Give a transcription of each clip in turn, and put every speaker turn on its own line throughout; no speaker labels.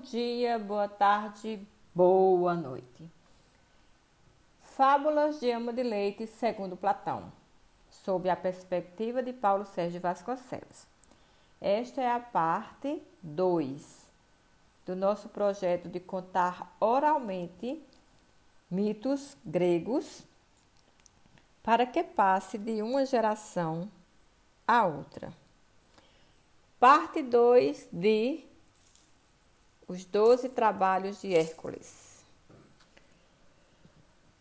dia, boa tarde, boa noite. Fábulas de Ama de Leite segundo Platão, sob a perspectiva de Paulo Sérgio Vasconcelos. Esta é a parte 2 do nosso projeto de contar oralmente mitos gregos para que passe de uma geração a outra. Parte 2 de Os Doze Trabalhos de Hércules.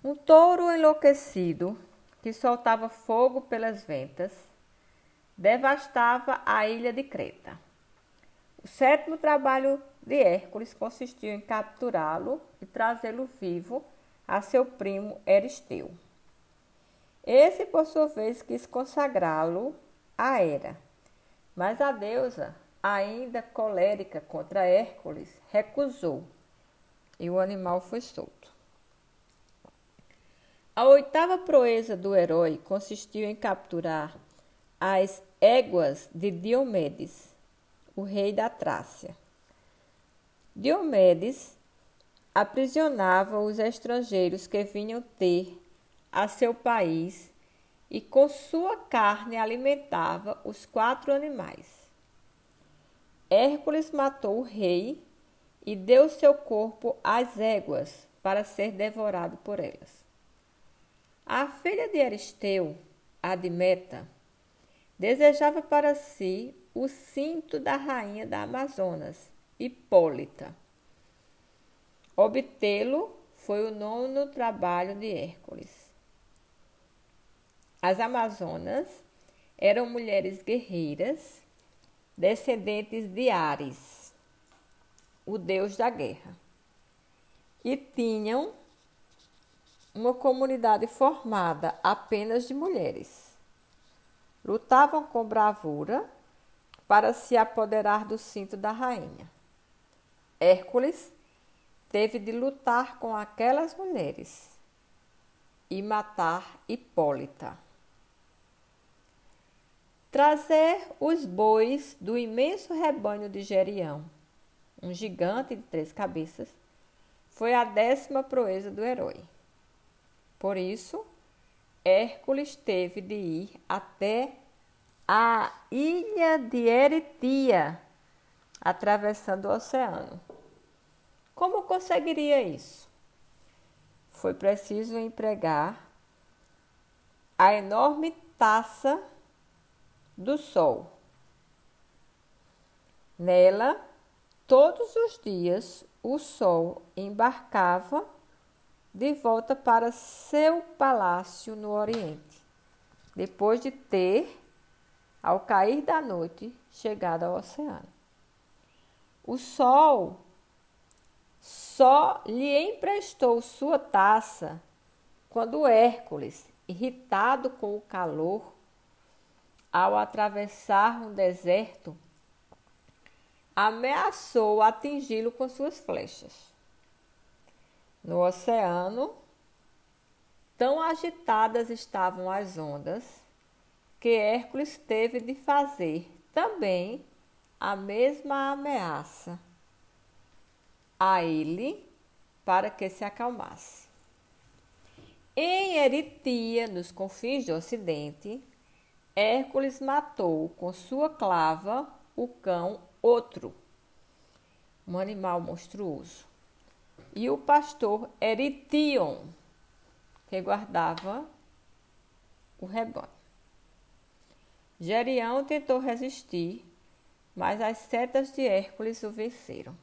Um touro enlouquecido que soltava fogo pelas ventas devastava a ilha de Creta. O sétimo trabalho de Hércules consistiu em capturá-lo e trazê-lo vivo a seu primo Eristeu. Esse, por sua vez, quis consagrá-lo a Hera mas a deusa, ainda colérica contra Hércules, recusou e o animal foi solto. A oitava proeza do herói consistiu em capturar as éguas de Diomedes, o rei da Trácia. Diomedes aprisionava os estrangeiros que vinham ter a seu país e com sua carne alimentava os quatro animais. Hércules matou o rei e deu seu corpo às éguas para ser devorado por elas. A filha de Aristeu, Admeta, desejava para si o cinto da rainha da Amazonas, Hipólita. Obtê-lo foi o nono trabalho de Hércules. As Amazonas eram mulheres guerreiras, descendentes de Ares, o deus da guerra, e tinham uma comunidade formada apenas de mulheres. Lutavam com bravura para se apoderar do cinto da rainha. Hércules teve de lutar com aquelas mulheres e matar Hipólita trazer os bois do imenso rebanho de Gerião, um gigante de três cabeças, foi a décima proeza do herói. Por isso, Hércules teve de ir até a ilha de Eritia, atravessando o oceano. Como conseguiria isso? Foi preciso empregar a enorme taça do sol. Nela, todos os dias, o sol embarcava de volta para seu palácio no Oriente, depois de ter, ao cair da noite, chegado ao oceano. O sol só lhe emprestou sua taça quando Hércules, irritado com o calor, ao atravessar um deserto, ameaçou atingi-lo com suas flechas. No oceano, tão agitadas estavam as ondas que Hércules teve de fazer também a mesma ameaça a ele para que se acalmasse. Em Eritia, nos confins do Ocidente, Hércules matou com sua clava o cão outro, um animal monstruoso, e o pastor Erition, que guardava o rebanho. Gerião tentou resistir, mas as setas de Hércules o venceram.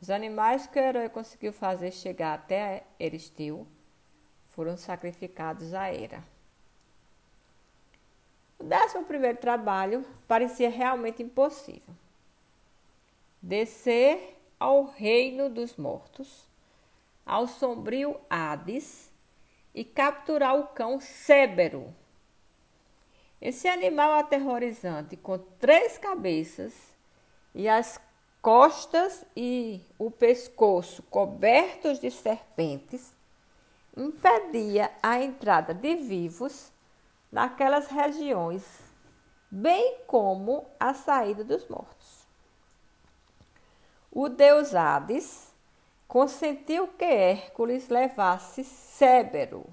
Os animais que o herói conseguiu fazer chegar até Eristeu foram sacrificados a Hera. O décimo primeiro trabalho parecia realmente impossível. Descer ao reino dos mortos, ao sombrio Hades e capturar o cão Cébero. Esse animal aterrorizante com três cabeças e as costas e o pescoço cobertos de serpentes impedia a entrada de vivos naquelas regiões, bem como a saída dos mortos. O deus Hades consentiu que Hércules levasse Cébero,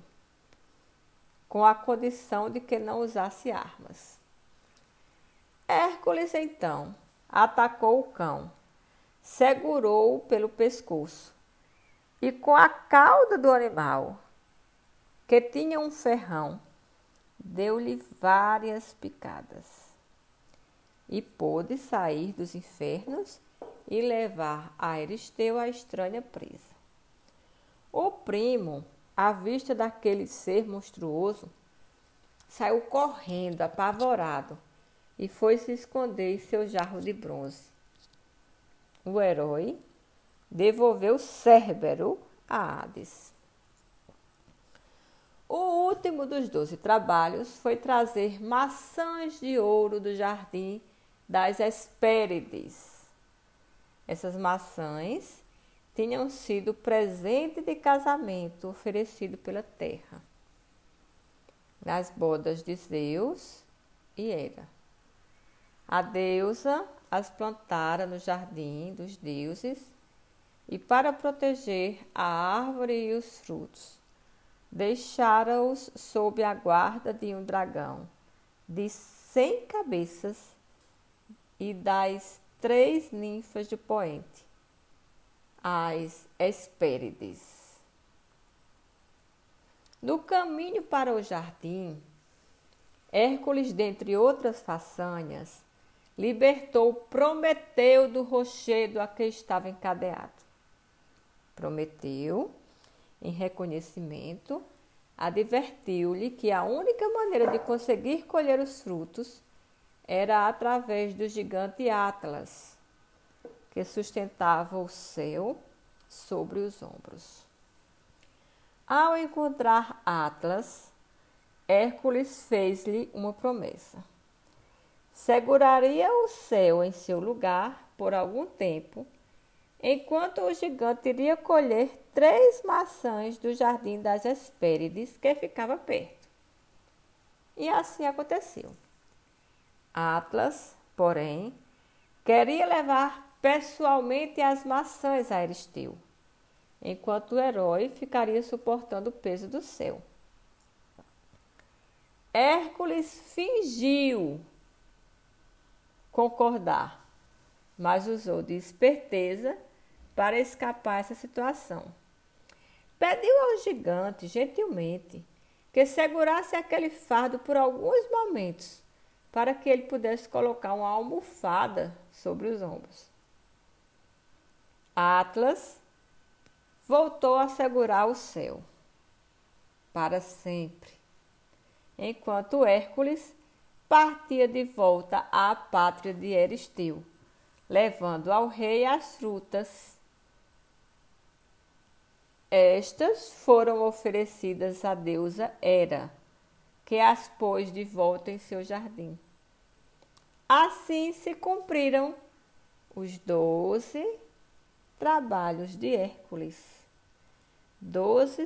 com a condição de que não usasse armas. Hércules então atacou o cão, segurou-o pelo pescoço e com a cauda do animal, que tinha um ferrão, deu-lhe várias picadas. E pôde sair dos infernos e levar a Aristeu a estranha presa. O primo, à vista daquele ser monstruoso, saiu correndo, apavorado, e foi se esconder em seu jarro de bronze. O herói devolveu Cérbero a Hades. O último dos doze trabalhos foi trazer maçãs de ouro do jardim das Hespérides essas maçãs tinham sido presente de casamento oferecido pela terra nas bodas de Zeus e Hera. A deusa as plantara no jardim dos deuses e para proteger a árvore e os frutos, deixara-os sob a guarda de um dragão de cem cabeças e das três ninfas de poente, as Hespérides. No caminho para o jardim, Hércules, dentre outras façanhas, libertou Prometeu do rochedo a que estava encadeado. Prometeu, em reconhecimento, advertiu-lhe que a única maneira de conseguir colher os frutos era através do gigante Atlas, que sustentava o céu sobre os ombros. Ao encontrar Atlas, Hércules fez-lhe uma promessa. Seguraria o céu em seu lugar por algum tempo, enquanto o gigante iria colher três maçãs do jardim das Hespérides que ficava perto. E assim aconteceu. Atlas, porém, queria levar pessoalmente as maçãs a Aristeu, enquanto o herói ficaria suportando o peso do céu. Hércules fingiu concordar, mas usou de esperteza para escapar essa situação. Pediu ao gigante, gentilmente, que segurasse aquele fardo por alguns momentos para que ele pudesse colocar uma almofada sobre os ombros. Atlas voltou a segurar o céu para sempre, enquanto Hércules partia de volta à pátria de Eristeu, levando ao rei as frutas. Estas foram oferecidas à deusa Hera que as pôs de volta em seu jardim. Assim se cumpriram os doze trabalhos de Hércules, doze,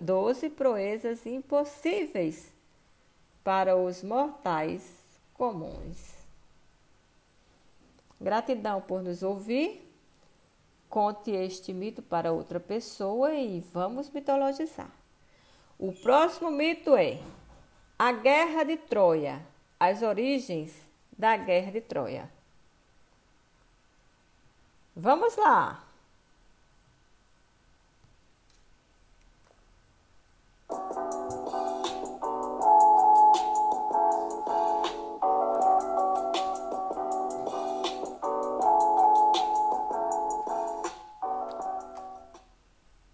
doze proezas impossíveis para os mortais comuns. Gratidão por nos ouvir. Conte este mito para outra pessoa e vamos mitologizar. O próximo mito é a Guerra de Troia, as origens da Guerra de Troia. Vamos lá!